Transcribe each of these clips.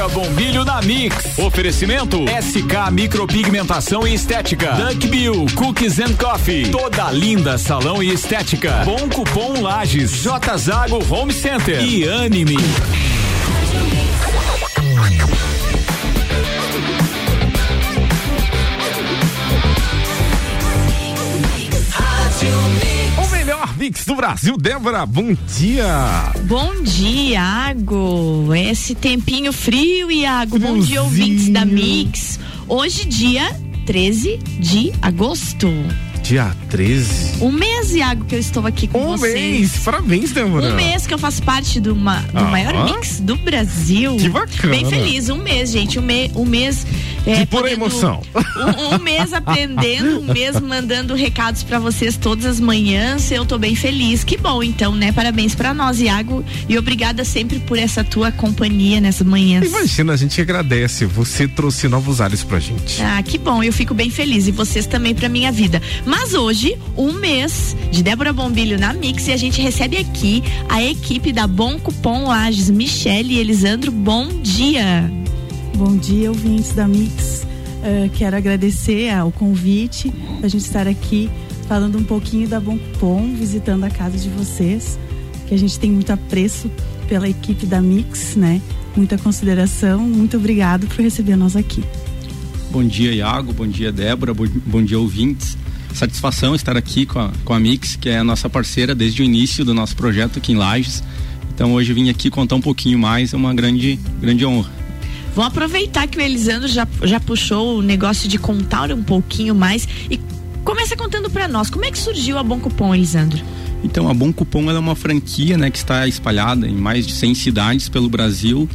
Débora Bombilho na Mix. Oferecimento SK Micropigmentação e Estética. Duck Bill Cookies and Coffee. Toda linda salão e estética. Bom Cupom Lages. J Zago Home Center e Anime. Mix do Brasil. Débora, bom dia. Bom dia, Iago. Esse tempinho frio, Iago. Bom dia, ouvintes da Mix. Hoje, dia 13 de agosto. Dia 13. Um mês, Iago, que eu estou aqui com um vocês. Um mês, parabéns, Débora. Um mês que eu faço parte do, do ah, maior mix do Brasil. Que bacana. Bem feliz, um mês, gente. Um, me, um mês. É, pura podendo, emoção. Um, um, mês aprendendo, um mês mandando recados para vocês todas as manhãs. Eu tô bem feliz. Que bom, então, né? Parabéns para nós, Iago. E obrigada sempre por essa tua companhia nessas manhãs. Imagina, a gente agradece. Você trouxe novos ares pra gente. Ah, que bom. Eu fico bem feliz. E vocês também pra minha vida. Mas hoje, um mês de Débora Bombilho na Mix e a gente recebe aqui a equipe da Bom Cupom Lages, Michele e Elisandro. Bom dia. Bom dia, ouvintes da Mix. Uh, quero agradecer ao convite a gente estar aqui falando um pouquinho da Bom Cupom, visitando a casa de vocês, que a gente tem muito apreço pela equipe da Mix, né? Muita consideração. Muito obrigado por receber nós aqui. Bom dia, Iago. Bom dia, Débora. Bom, bom dia, ouvintes satisfação estar aqui com a, com a Mix, que é a nossa parceira desde o início do nosso projeto aqui em Lages. Então hoje vim aqui contar um pouquinho mais, é uma grande, grande honra. Vamos aproveitar que o Elisandro já, já puxou o negócio de contar um pouquinho mais e começa contando para nós, como é que surgiu a Bom Cupom, Elisandro? Então, a Bom Cupom é uma franquia, né, que está espalhada em mais de 100 cidades pelo Brasil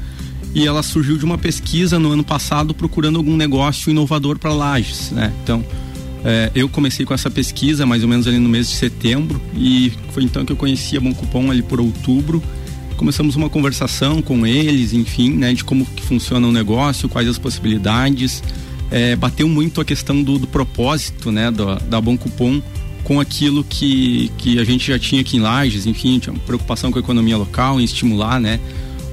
e ela surgiu de uma pesquisa no ano passado procurando algum negócio inovador para Lages, né? Então, é, eu comecei com essa pesquisa mais ou menos ali no mês de setembro e foi então que eu conheci a Bom Cupom ali por outubro. Começamos uma conversação com eles, enfim, né, de como que funciona o negócio, quais as possibilidades. É, bateu muito a questão do, do propósito, né, da, da Bom Cupom com aquilo que, que a gente já tinha aqui em Lages, enfim, tinha preocupação com a economia local, em estimular, né,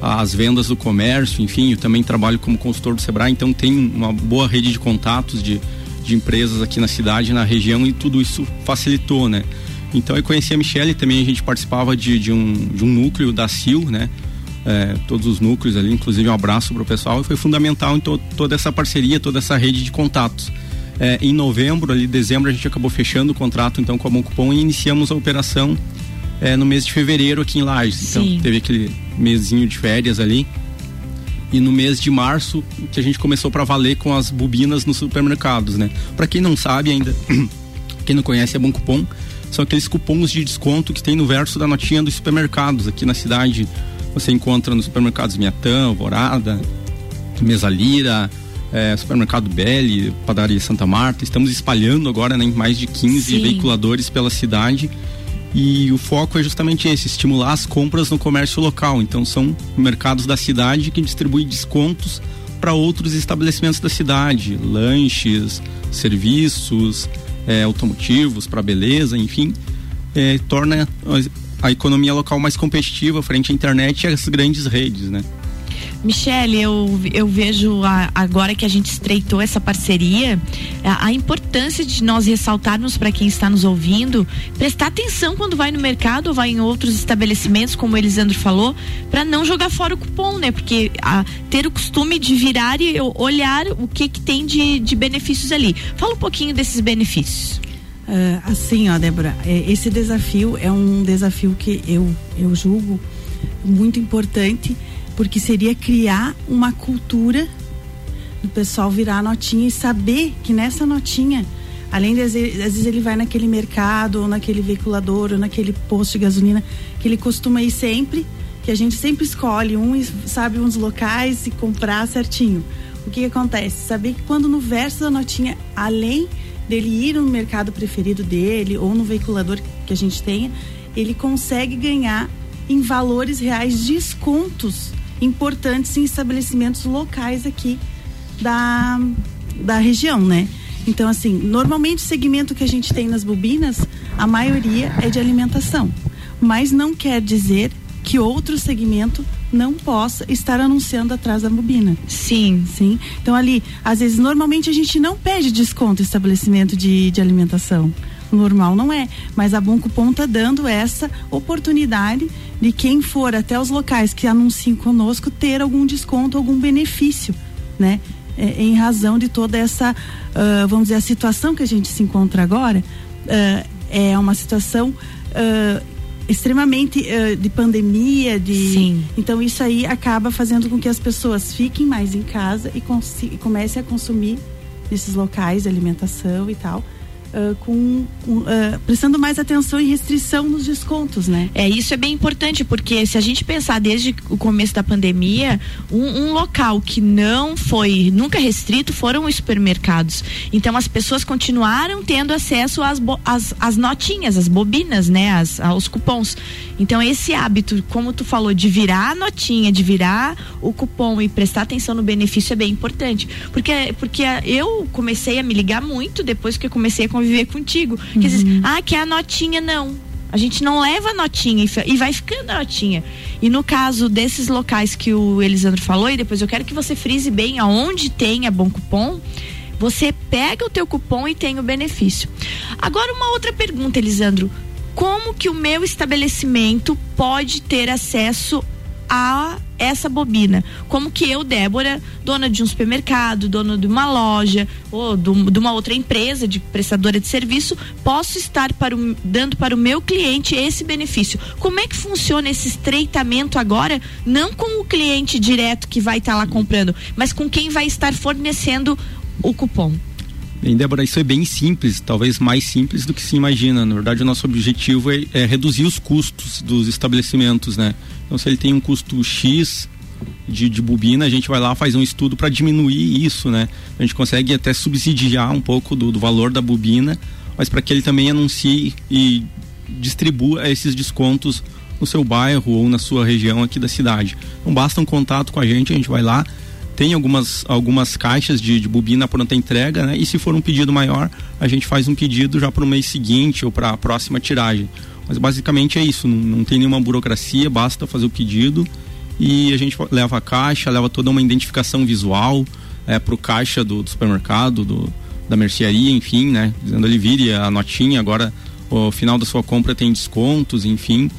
as vendas do comércio, enfim, eu também trabalho como consultor do Sebrae, então tem uma boa rede de contatos de de empresas aqui na cidade, na região e tudo isso facilitou, né? Então eu conheci a Michelle, também a gente participava de, de, um, de um núcleo da CIL, né? É, todos os núcleos ali, inclusive um abraço para o pessoal e foi fundamental em to, toda essa parceria, toda essa rede de contatos. É, em novembro, ali dezembro, a gente acabou fechando o contrato então com a Bom Cupom e iniciamos a operação é, no mês de fevereiro aqui em Lages. Então Sim. teve aquele mesinho de férias ali e no mês de março que a gente começou para valer com as bobinas nos supermercados, né? Para quem não sabe ainda, quem não conhece é Bom Cupom, são aqueles cupons de desconto que tem no verso da notinha dos supermercados aqui na cidade. Você encontra nos supermercados Miatã, Alvorada, Mesalira, é, supermercado Belli, padaria Santa Marta. Estamos espalhando agora né, mais de 15 Sim. veiculadores pela cidade e o foco é justamente esse, estimular as compras no comércio local. Então são mercados da cidade que distribuem descontos para outros estabelecimentos da cidade, lanches, serviços, é, automotivos, para beleza, enfim, é, torna a, a economia local mais competitiva frente à internet e às grandes redes, né? Michele, eu, eu vejo a, agora que a gente estreitou essa parceria, a, a importância de nós ressaltarmos para quem está nos ouvindo, prestar atenção quando vai no mercado ou vai em outros estabelecimentos, como o Elisandro falou, para não jogar fora o cupom, né? Porque a, ter o costume de virar e olhar o que, que tem de, de benefícios ali. Fala um pouquinho desses benefícios. Uh, assim, ó, Débora, é, esse desafio é um desafio que eu, eu julgo muito importante porque seria criar uma cultura do pessoal virar a notinha e saber que nessa notinha, além de às vezes ele vai naquele mercado ou naquele veiculador ou naquele posto de gasolina que ele costuma ir sempre, que a gente sempre escolhe um sabe uns locais e comprar certinho. O que, que acontece? Saber que quando no verso da notinha, além dele ir no mercado preferido dele ou no veiculador que a gente tenha, ele consegue ganhar em valores reais descontos importantes em estabelecimentos locais aqui da, da região, né? Então, assim, normalmente o segmento que a gente tem nas bobinas, a maioria é de alimentação. Mas não quer dizer que outro segmento não possa estar anunciando atrás da bobina. Sim. Sim. Então ali, às vezes, normalmente a gente não pede desconto em estabelecimento de, de alimentação. Normal não é, mas a Bom Cupom está dando essa oportunidade de quem for até os locais que anunciem conosco ter algum desconto, algum benefício, né? É, em razão de toda essa, uh, vamos dizer, a situação que a gente se encontra agora, uh, é uma situação uh, extremamente de pandemia, de Sim. então isso aí acaba fazendo com que as pessoas fiquem mais em casa e, e comecem a consumir nesses locais de alimentação e tal com, uh, prestando mais atenção e restrição nos descontos, né? É, isso é bem importante, porque se a gente pensar desde o começo da pandemia, um, um local que não foi nunca restrito foram os supermercados. Então as pessoas continuaram tendo acesso às, às, às notinhas, às bobinas, né? As, aos cupons. Então esse hábito, como tu falou, de virar a notinha, de virar o cupom e prestar atenção no benefício é bem importante. Porque, porque eu comecei a me ligar muito depois que eu comecei a conviver contigo. Uhum. Dizer, ah, que é a notinha, não. A gente não leva a notinha e vai ficando a notinha. E no caso desses locais que o Elisandro falou, e depois eu quero que você frise bem aonde tem a bom cupom, você pega o teu cupom e tem o benefício. Agora uma outra pergunta, Elisandro. Como que o meu estabelecimento pode ter acesso a essa bobina. Como que eu, Débora, dona de um supermercado, dona de uma loja ou do, de uma outra empresa de prestadora de serviço, posso estar para o, dando para o meu cliente esse benefício? Como é que funciona esse estreitamento agora, não com o cliente direto que vai estar tá lá comprando, mas com quem vai estar fornecendo o cupom? Bem, Débora, isso é bem simples, talvez mais simples do que se imagina. Na verdade, o nosso objetivo é, é reduzir os custos dos estabelecimentos, né? Então, se ele tem um custo X de, de bobina, a gente vai lá faz um estudo para diminuir isso, né? A gente consegue até subsidiar um pouco do, do valor da bobina, mas para que ele também anuncie e distribua esses descontos no seu bairro ou na sua região aqui da cidade. Então basta um contato com a gente, a gente vai lá, tem algumas, algumas caixas de, de bobina pronta entrega, né? E se for um pedido maior, a gente faz um pedido já para o mês seguinte ou para a próxima tiragem. Mas basicamente é isso, não, não tem nenhuma burocracia, basta fazer o pedido e a gente leva a caixa, leva toda uma identificação visual é, para o caixa do, do supermercado, do, da mercearia, enfim, né? Dizendo ali vire a notinha, agora o final da sua compra tem descontos, enfim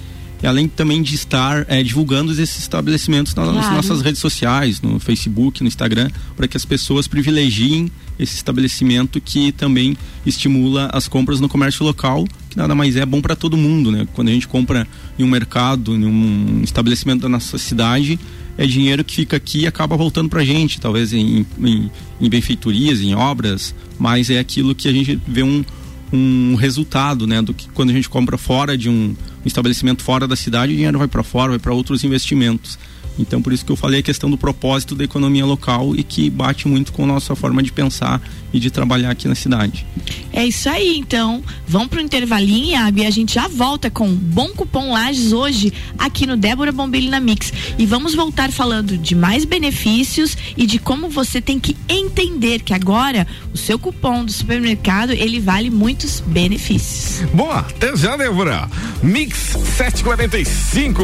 além também de estar é, divulgando esses estabelecimentos nas claro. nossas redes sociais, no Facebook, no Instagram, para que as pessoas privilegiem esse estabelecimento que também estimula as compras no comércio local, que nada mais é bom para todo mundo, né? Quando a gente compra em um mercado, em um estabelecimento da nossa cidade, é dinheiro que fica aqui e acaba voltando para a gente, talvez em, em, em benfeitorias, em obras, mas é aquilo que a gente vê um, um resultado, né, do que quando a gente compra fora de um, um estabelecimento fora da cidade, o dinheiro vai para fora, vai para outros investimentos. Então, por isso que eu falei a questão do propósito da economia local e que bate muito com a nossa forma de pensar e de trabalhar aqui na cidade. É isso aí, então. Vamos para o intervalinho, Abi, e a gente já volta com Bom Cupom Lages hoje aqui no Débora Bombilho na Mix. E vamos voltar falando de mais benefícios e de como você tem que entender que agora o seu cupom do supermercado, ele vale muitos benefícios. Boa, até já, Débora. Mix 745.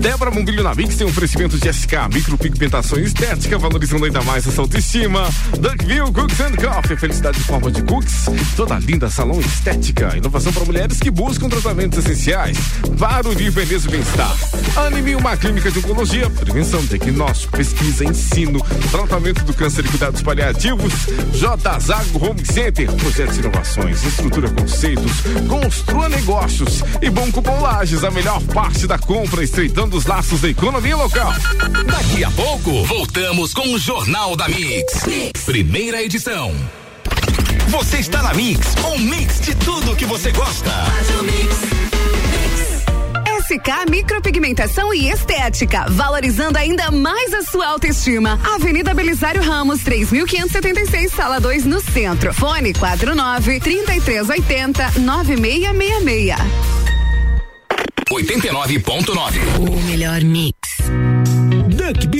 Débora Bombilho na Mix tem um oferecimento de SK, micropigmentação estética, valorizando ainda mais essa autoestima. Duckville Cooks and Coffee, felicidade em forma de cookies. Toda linda salão estética. Inovação para mulheres que buscam tratamentos essenciais para o beleza e bem-estar. Anime, uma clínica de oncologia, prevenção, diagnóstico, pesquisa, ensino, tratamento do câncer e cuidados paliativos. J. Zago Home Center, projetos e inovações, estrutura conceitos, construa negócios e bom cupom Lages, a melhor parte da compra, estreitando os laços da economia local. Daqui a pouco, voltamos com o Jornal da mix. Primeira edição. Você está na Mix, um mix de tudo que você gosta. SK Micropigmentação e Estética, valorizando ainda mais a sua autoestima. Avenida Belisário Ramos, 3576, sala 2, no centro. Fone 49 3380 9666. 89.9. O melhor mix.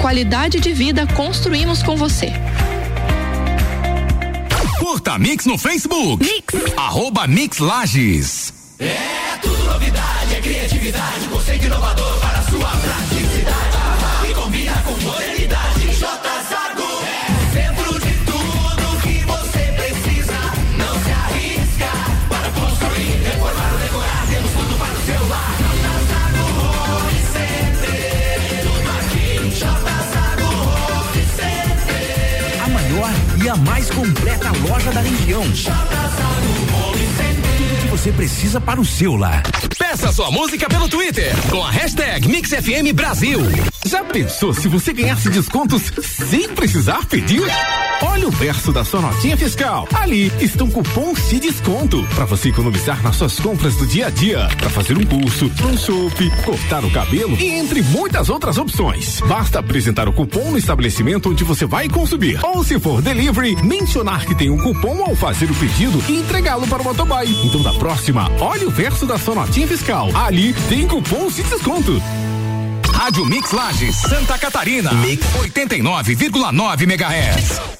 qualidade de vida construímos com você. Curta Mix no Facebook. Mix. Arroba Mix Lages. É tudo novidade, é criatividade, conceito inovador para sua praticidade. E a mais completa loja da região. Home Center você precisa para o seu lar. Peça sua música pelo Twitter com a hashtag MixFM Brasil. Já pensou se você ganhasse descontos sem precisar pedir? Olha o verso da sua notinha fiscal. Ali estão cupons de desconto para você economizar nas suas compras do dia a dia, para fazer um curso, um chopp, cortar o cabelo e entre muitas outras opções. Basta apresentar o cupom no estabelecimento onde você vai consumir. Ou se for delivery, mencionar que tem um cupom ao fazer o pedido e entregá-lo para o motoboy. Então da próxima, olha o verso da sua notinha fiscal. Ali tem cupons de desconto. Rádio Mix Lages, Santa Catarina. Mix 89,9 MHz.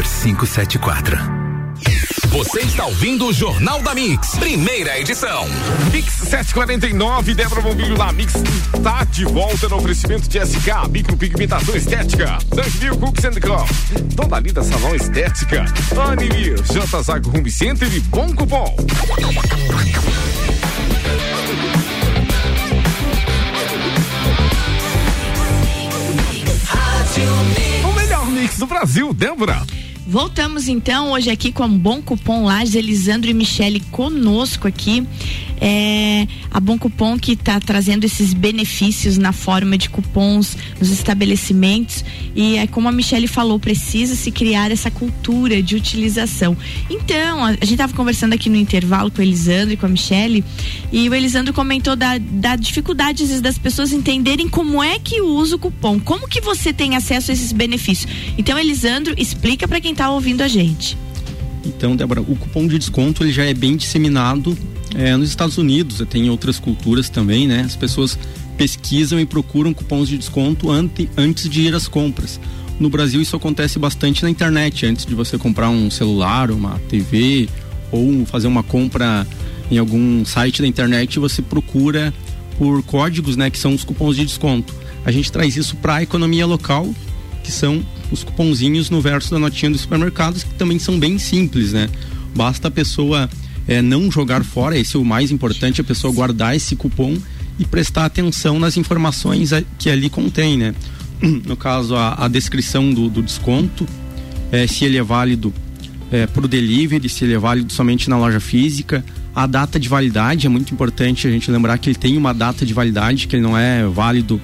Miller 574. Você está ouvindo o Jornal da Mix, primeira edição. Mix 749, Débora Bombilho da Mix está de volta no oferecimento de SK, micropigmentação estética, Dunkville Cooks and Co. Toda linda salão estética, Anime, J Zago Home Center e Bom Cupom. O melhor mix do Brasil, Débora. Voltamos então hoje aqui com a Bom Cupom Lages, Elisandro e Michele conosco aqui. É, a Bom Cupom que está trazendo esses benefícios na forma de cupons nos estabelecimentos e é como a Michele falou, precisa se criar essa cultura de utilização. Então, a, gente estava conversando aqui no intervalo com o Elisandro e com a Michele e o Elisandro comentou da, da dificuldade vezes, das pessoas entenderem como é que usa o cupom, como que você tem acesso a esses benefícios. Então, Elisandro, explica para quem está ouvindo a gente. Então, Débora, o cupom de desconto ele já é bem disseminado é, nos Estados Unidos, tem em outras culturas também, né? As pessoas pesquisam e procuram cupons de desconto ante, antes de ir às compras. No Brasil isso acontece bastante na internet, antes de você comprar um celular, uma TV ou fazer uma compra em algum site da internet, você procura por códigos, né, que são os cupons de desconto. A gente traz isso para a economia local, que são os cuponzinhos no verso da notinha dos supermercados, que também são bem simples, né? Basta a pessoa é, não jogar fora, esse é o mais importante, a pessoa guardar esse cupom e prestar atenção nas informações que ali contém, né? No caso, a, a descrição do, do desconto, é, se ele é válido é, para o delivery, se ele é válido somente na loja física, a data de validade é muito importante a gente lembrar que ele tem uma data de validade, que ele não é válido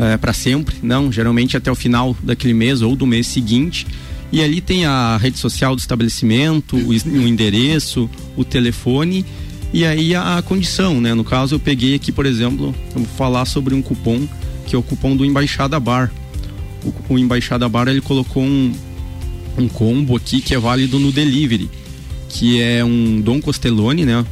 é, para sempre, não, geralmente até o final daquele mês ou do mês seguinte. E ali tem a rede social do estabelecimento, o, o endereço, o telefone e aí a, a, condição, né? No caso, eu peguei aqui, por exemplo, eu vou falar sobre um cupom que é o cupom do Embaixada Bar. O, o Embaixada Bar ele colocou um, um combo aqui que é válido no delivery, que é um Dom Costellone, né?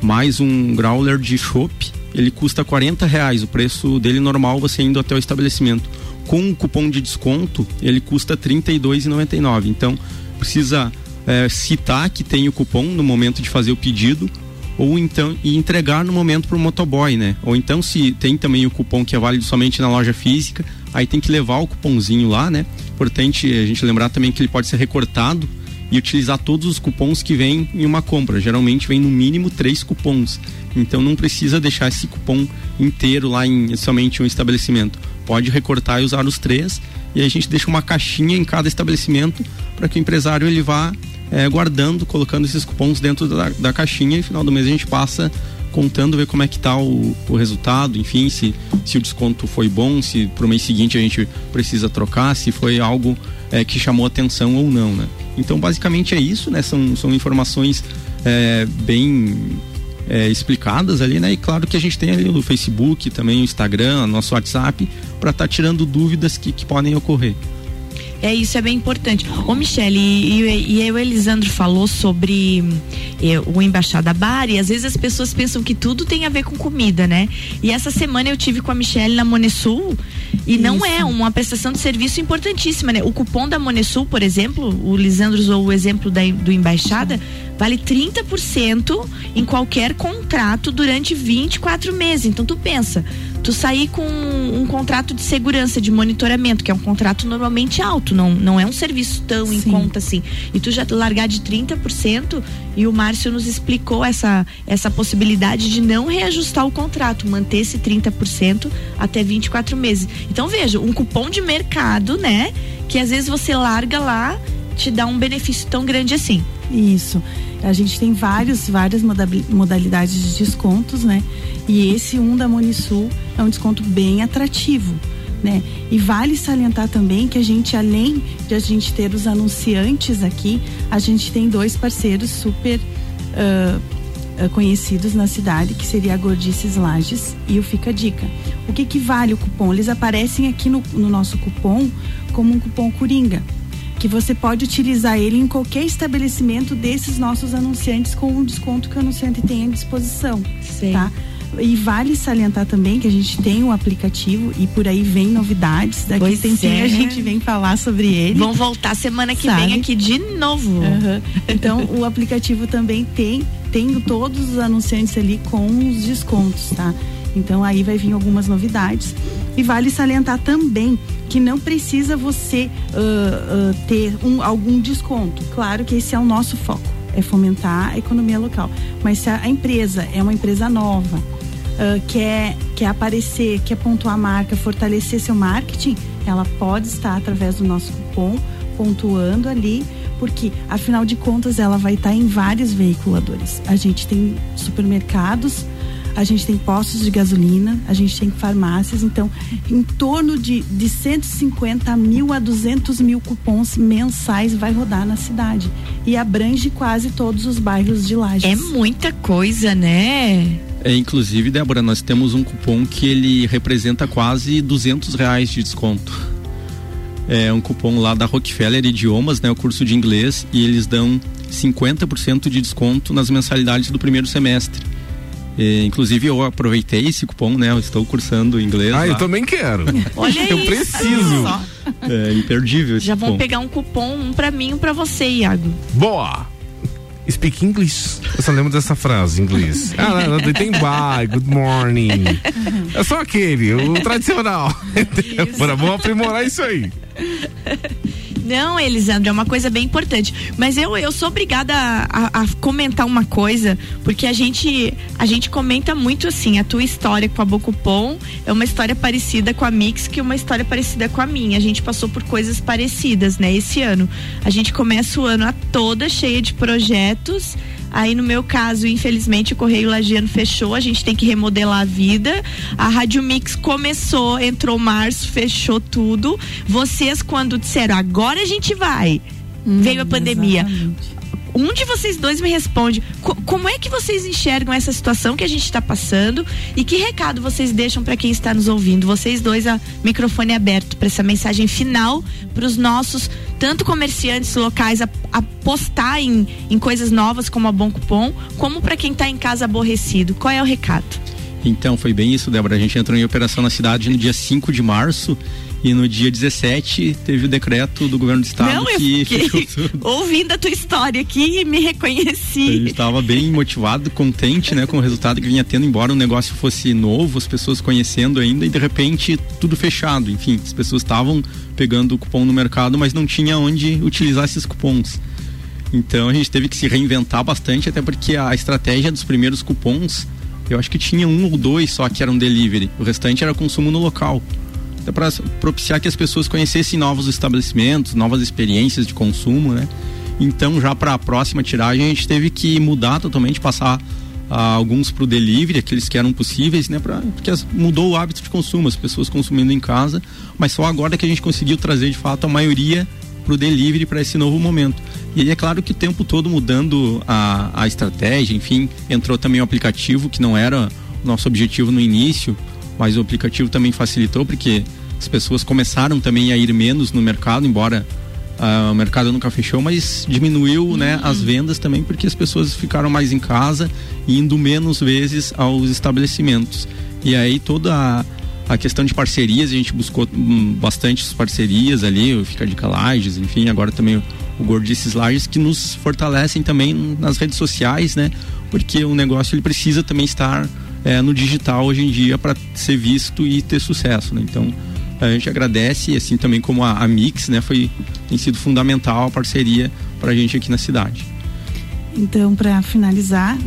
Mais um growler de chopp ele custa 40 reais. O preço dele normal você indo até o estabelecimento. Com o cupom de desconto, ele custa R$ 32,99. Então, precisa é, citar que tem o cupom no momento de fazer o pedido ou então e entregar no momento para o motoboy, né? Ou então se tem também o cupom que é válido somente na loja física, aí tem que levar o cupomzinho lá, né? Importante a gente lembrar também que ele pode ser recortado e utilizar todos os cupons que vêm em uma compra. Geralmente vem no mínimo três cupons. Então não precisa deixar esse cupom inteiro lá em somente um estabelecimento. Pode recortar e usar os três e a gente deixa uma caixinha em cada estabelecimento para que o empresário ele vá eh, guardando, colocando esses cupons dentro da, da caixinha e no final do mês a gente passa contando ver como é que tá o, o resultado, enfim, se, se o desconto foi bom, se pro mês seguinte a gente precisa trocar, se foi algo eh, que chamou atenção ou não, né? Então basicamente é isso, né? São, são informações eh, bem eh, explicadas ali, né? E claro que a gente tem ali o Facebook, também o Instagram, nosso WhatsApp, para estar tirando dúvidas que, que podem ocorrer. É isso, é bem importante. Ô, Michele, e, e, e o Elisandro falou sobre eh, o Embaixada Bar, e às vezes as pessoas pensam que tudo tem a ver com comida, né? E essa semana eu tive com a Michele na Monesul, e não é uma prestação de serviço importantíssima, né? O cupom da Monesul, por exemplo, o Lisandro usou o exemplo da, do Embaixada, vale 30% em qualquer contrato durante 24 meses. Então tu pensa, tu sair com um contrato de segurança, de monitoramento, que é um contrato normalmente alto, não, não é um serviço tão em conta assim. E tu já largar de 30%, e o Márcio nos explicou essa, essa possibilidade de não reajustar o contrato, manter esse 30% até 24 meses. Então veja, um cupom de mercado, né? Que às vezes você larga lá, te dá um benefício tão grande assim. Isso. A gente tem vários, várias moda- modalidades de descontos, né? E esse um da Monisul é um desconto bem atrativo, né? E vale salientar também que a gente, além de a gente ter os anunciantes aqui, a gente tem dois parceiros super ah, conhecidos na cidade, que seria a Gordices Lages e o Fica Dica. O que que vale o cupom? Eles aparecem aqui no, no nosso cupom como um cupom Coringa que você pode utilizar ele em qualquer estabelecimento desses nossos anunciantes com o desconto que o anunciante tem à disposição, tá? E vale salientar também que a gente tem um aplicativo e por aí vem novidades. Daqui Pois tem é. a gente vem falar sobre ele. Vão voltar semana que Sabe? vem aqui de novo. Aham. Então o aplicativo também tem tem todos os anunciantes ali com os descontos, tá? Então aí vai vir algumas novidades e vale salientar também que não precisa você ah, ah, ter um, algum desconto. Claro que esse é o nosso foco, é fomentar a economia local. Mas se a, empresa é uma empresa nova, ah, quer, quer aparecer, quer pontuar a marca, fortalecer seu marketing, ela pode estar através do nosso cupom pontuando ali, porque afinal de contas ela vai estar em vários veiculadores. A gente tem supermercados, a gente tem postos de gasolina, a gente tem farmácias, então em torno de, de 150 mil a 200 mil cupons mensais vai rodar na cidade e abrange quase todos os bairros de Lages. É muita coisa, né? É, inclusive, Débora, nós temos um cupom que ele representa quase 200 reais de desconto. É um cupom lá da Rockefeller Idiomas, né? O curso de inglês, e eles dão 50% de desconto nas mensalidades do primeiro semestre. É, inclusive, eu aproveitei esse cupom, né? Eu estou cursando inglês. Ah, eu lá. também quero. Olha eu isso. preciso. É imperdível esse Já vão cupom. pegar um cupom, um pra mim, um pra você, Iago. Boa! Speak English. Eu só lembro dessa frase em inglês. Ah, não, não, tem bye, good morning. É só aquele, o tradicional. Bora, vamos aprimorar isso aí. Não, Elisandro, é uma coisa bem importante. Mas eu, eu sou obrigada a, a- a comentar uma coisa, porque a gente, a gente comenta muito assim, a tua história com a Bocupom é uma história parecida com a Mix, que é uma história parecida com a minha. A gente passou por coisas parecidas, né? Esse ano. A gente começa o ano a toda cheia de projetos. Aí, no meu caso, infelizmente, o Correio Lagiano fechou, a gente tem que remodelar a vida. A Rádio Mix começou, entrou março, fechou tudo. Vocês, quando disseram, agora a gente vai, veio a pandemia. Um de vocês dois me responde co- como é que vocês enxergam essa situação que a gente está passando e que recado vocês deixam para quem está nos ouvindo? Vocês dois, a microfone aberto para essa mensagem final para os nossos tanto comerciantes locais a, apostar em, em coisas novas como a Bom Cupom, como para quem está em casa aborrecido. Qual é o recado? Então, foi bem isso, Débora. A gente entrou em operação na cidade no dia 5 de março E no dia 17 teve o decreto do governo do estado Não, eu que fiquei fechou tudo. ouvindo a tua história aqui e me A reconheci. gente estava bem motivado, contente, né, com o resultado que vinha tendo, embora o negócio fosse novo, as pessoas conhecendo ainda e de repente tudo fechado. Enfim, as pessoas estavam pegando o cupom no mercado, mas não tinha onde utilizar esses cupons. Então a gente teve que se reinventar bastante, até porque a estratégia dos primeiros cupons, eu acho que tinha um ou dois só que eram delivery. O restante era consumo no local. Até para propiciar que as pessoas conhecessem novos estabelecimentos, novas experiências de consumo, né? Então, já para a próxima tiragem, a gente teve que mudar totalmente, passar ah, alguns para o delivery, aqueles que eram possíveis, né? Pra, porque as- mudou o hábito de consumo, as pessoas consumindo em casa, mas só agora que a gente conseguiu trazer de fato a maioria para o delivery para esse novo momento. E aí é claro que o tempo todo mudando a, a estratégia, enfim, entrou também o aplicativo, que não era o nosso objetivo no início, mas o aplicativo também facilitou, porque as pessoas começaram também a ir menos no mercado, embora ah, o mercado nunca fechou, mas diminuiu né, as vendas também porque as pessoas ficaram mais em casa indo menos vezes aos estabelecimentos. E aí toda a, a questão de parcerias, a gente buscou hum, bastante parcerias ali, o Fica de Calages, enfim, agora também o, o Gordices Lages, que nos fortalecem também nas redes sociais, né? Porque o negócio ele precisa também estar eh, no digital hoje em dia para ser visto e ter sucesso, né? Então a gente agradece assim também como a, a Mix, né, foi tem sido fundamental a parceria para a gente aqui na cidade. Então, para finalizar,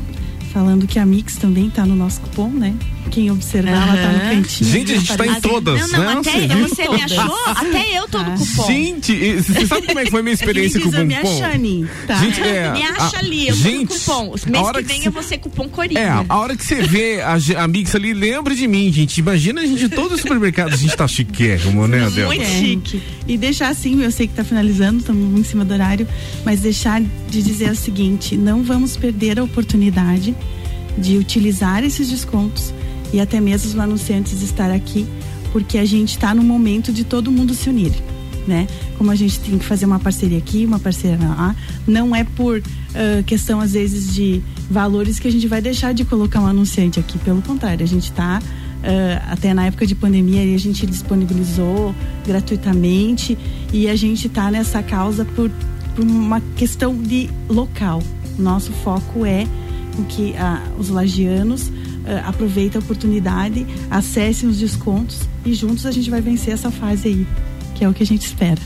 falando que a Mix também tá no nosso cupom, né? Quem observar, ela tá no cantinho. Gente, a gente tá em todas, Não, não, né? até Você viu? você me achou? Até eu tô no cupom. Gente, e você sabe como é que foi a minha experiência com o diz a minha cupom? Shani, tá? Gente, é, me acha a- ali, eu gente, tô no cupom. Mês hora que vem que eu vou ser cupom Coringa. É, a hora que você vê a, a Mix ali, lembra de mim, gente. Imagina a gente em todo o supermercado, a gente tá chiquérrimo, né, Adel? Muito chique. E deixar assim, eu sei que tá finalizando, estamos em cima do horário, mas deixar de dizer o seguinte: não vamos perder a oportunidade de utilizar esses descontos e até mesmo os anunciantes estar aqui, porque a gente está no momento de todo mundo se unir. Né? Como a gente tem que fazer uma parceria aqui, uma parceria lá, não é por ah, questão às vezes de valores que a gente vai deixar de colocar um anunciante aqui, pelo contrário, a gente está ah, até na época de pandemia a gente disponibilizou gratuitamente e a gente está nessa causa por, por uma questão de local. Nosso foco é com que ah, os lagianos ah, aproveitem a oportunidade, acessem os descontos e juntos a gente vai vencer essa fase aí, que é o que a gente espera.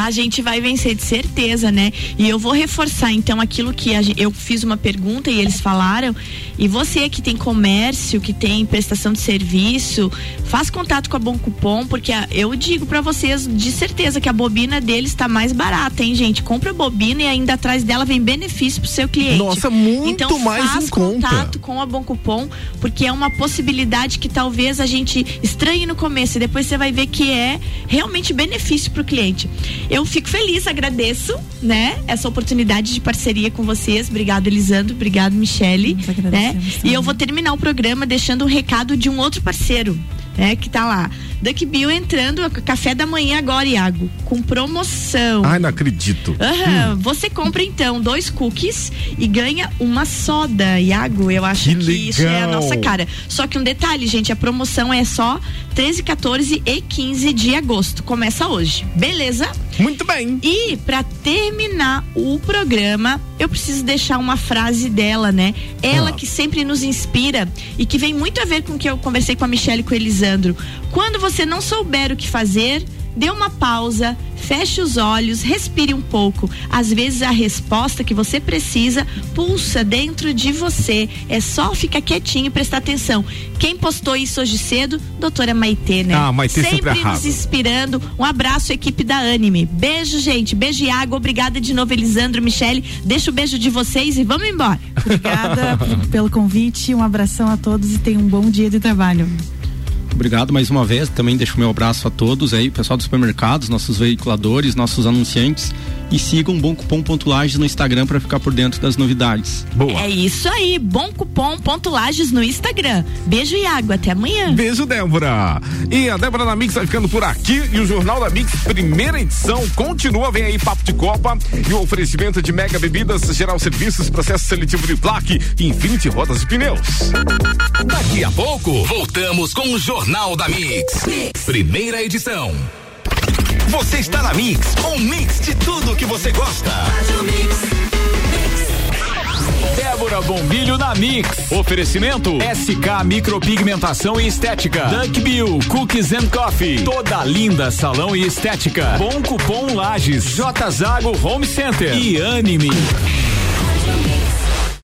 A gente vai vencer de certeza, né? E eu vou reforçar então aquilo que a gen- eu fiz uma pergunta e eles falaram. E você que tem comércio, que tem prestação de serviço, faz contato com a Bom Cupom, porque a- eu digo pra vocês de certeza que a bobina deles está mais barata, hein, gente? Compra a bobina e ainda atrás dela vem benefício pro seu cliente. Nossa, muito então, mais faz em conta. contato com a Bom Cupom, porque é uma possibilidade que talvez a gente estranhe no começo e depois você vai ver que é realmente benefício para o cliente. Eu fico feliz, agradeço, né, essa oportunidade de parceria com vocês. Obrigado, Elisandro. Obrigado, Michele. Né? E eu vou terminar o programa deixando um recado de um outro parceiro. Né, que tá lá. Duck Bill entrando, café da manhã agora, Iago, com promoção. Ai, não acredito. Aham, Você compra então dois cookies e ganha uma soda, Iago. Eu acho Que que, isso é a nossa cara. Só que um detalhe, gente, a promoção é só 13, 14 e 15 de agosto. Começa hoje, beleza? Muito bem. E pra terminar o programa, eu preciso deixar uma frase dela, né? Ela Ah. que sempre nos inspira e que vem muito a ver com o que eu conversei com a Michelle e com o Elisandro. Quando você não souber o que fazer, dê uma pausa, feche os olhos, respire um pouco. Às vezes a resposta que você precisa pulsa dentro de você. É só ficar quietinho e prestar atenção. Quem postou isso hoje cedo? Doutora Maitê, né? Ah, Maitê sempre sempre nos inspirando. Um abraço, equipe da Anime. Beijo, gente. Beijo, Iago. Obrigada de novo, Elisandro, Michele. Deixa o beijo de vocês e vamos embora. Obrigada pelo convite, um abração a todos e tenham um bom dia de trabalho. Obrigado mais uma vez. Também deixo meu abraço a todos aí, pessoal dos supermercados, nossos veiculadores, nossos anunciantes. E sigam Bom Cupom Pontulages no Instagram para ficar por dentro das novidades. Boa. É isso aí. Bom cupom ponto Lages no Instagram. Beijo, Iago. Até amanhã. Beijo, Débora. E a Débora da Mix vai ficando por aqui. E o Jornal da Mix, primeira edição, continua. Vem aí Papo de Copa e o oferecimento de Mega Bebidas, Geral Serviços, Processo Seletivo de Plaque e Infinity Rodas e Pneus. Daqui a pouco, voltamos com o Jornal da mix. Primeira edição. Você está na Mix, um mix de tudo que você gosta. Débora Bombilho na Mix. Oferecimento SK Micropigmentação e Estética. Dunk Bill Cookies and Coffee. Toda linda salão e estética. Bom cupom Lages. J Zago Home Center e Anime.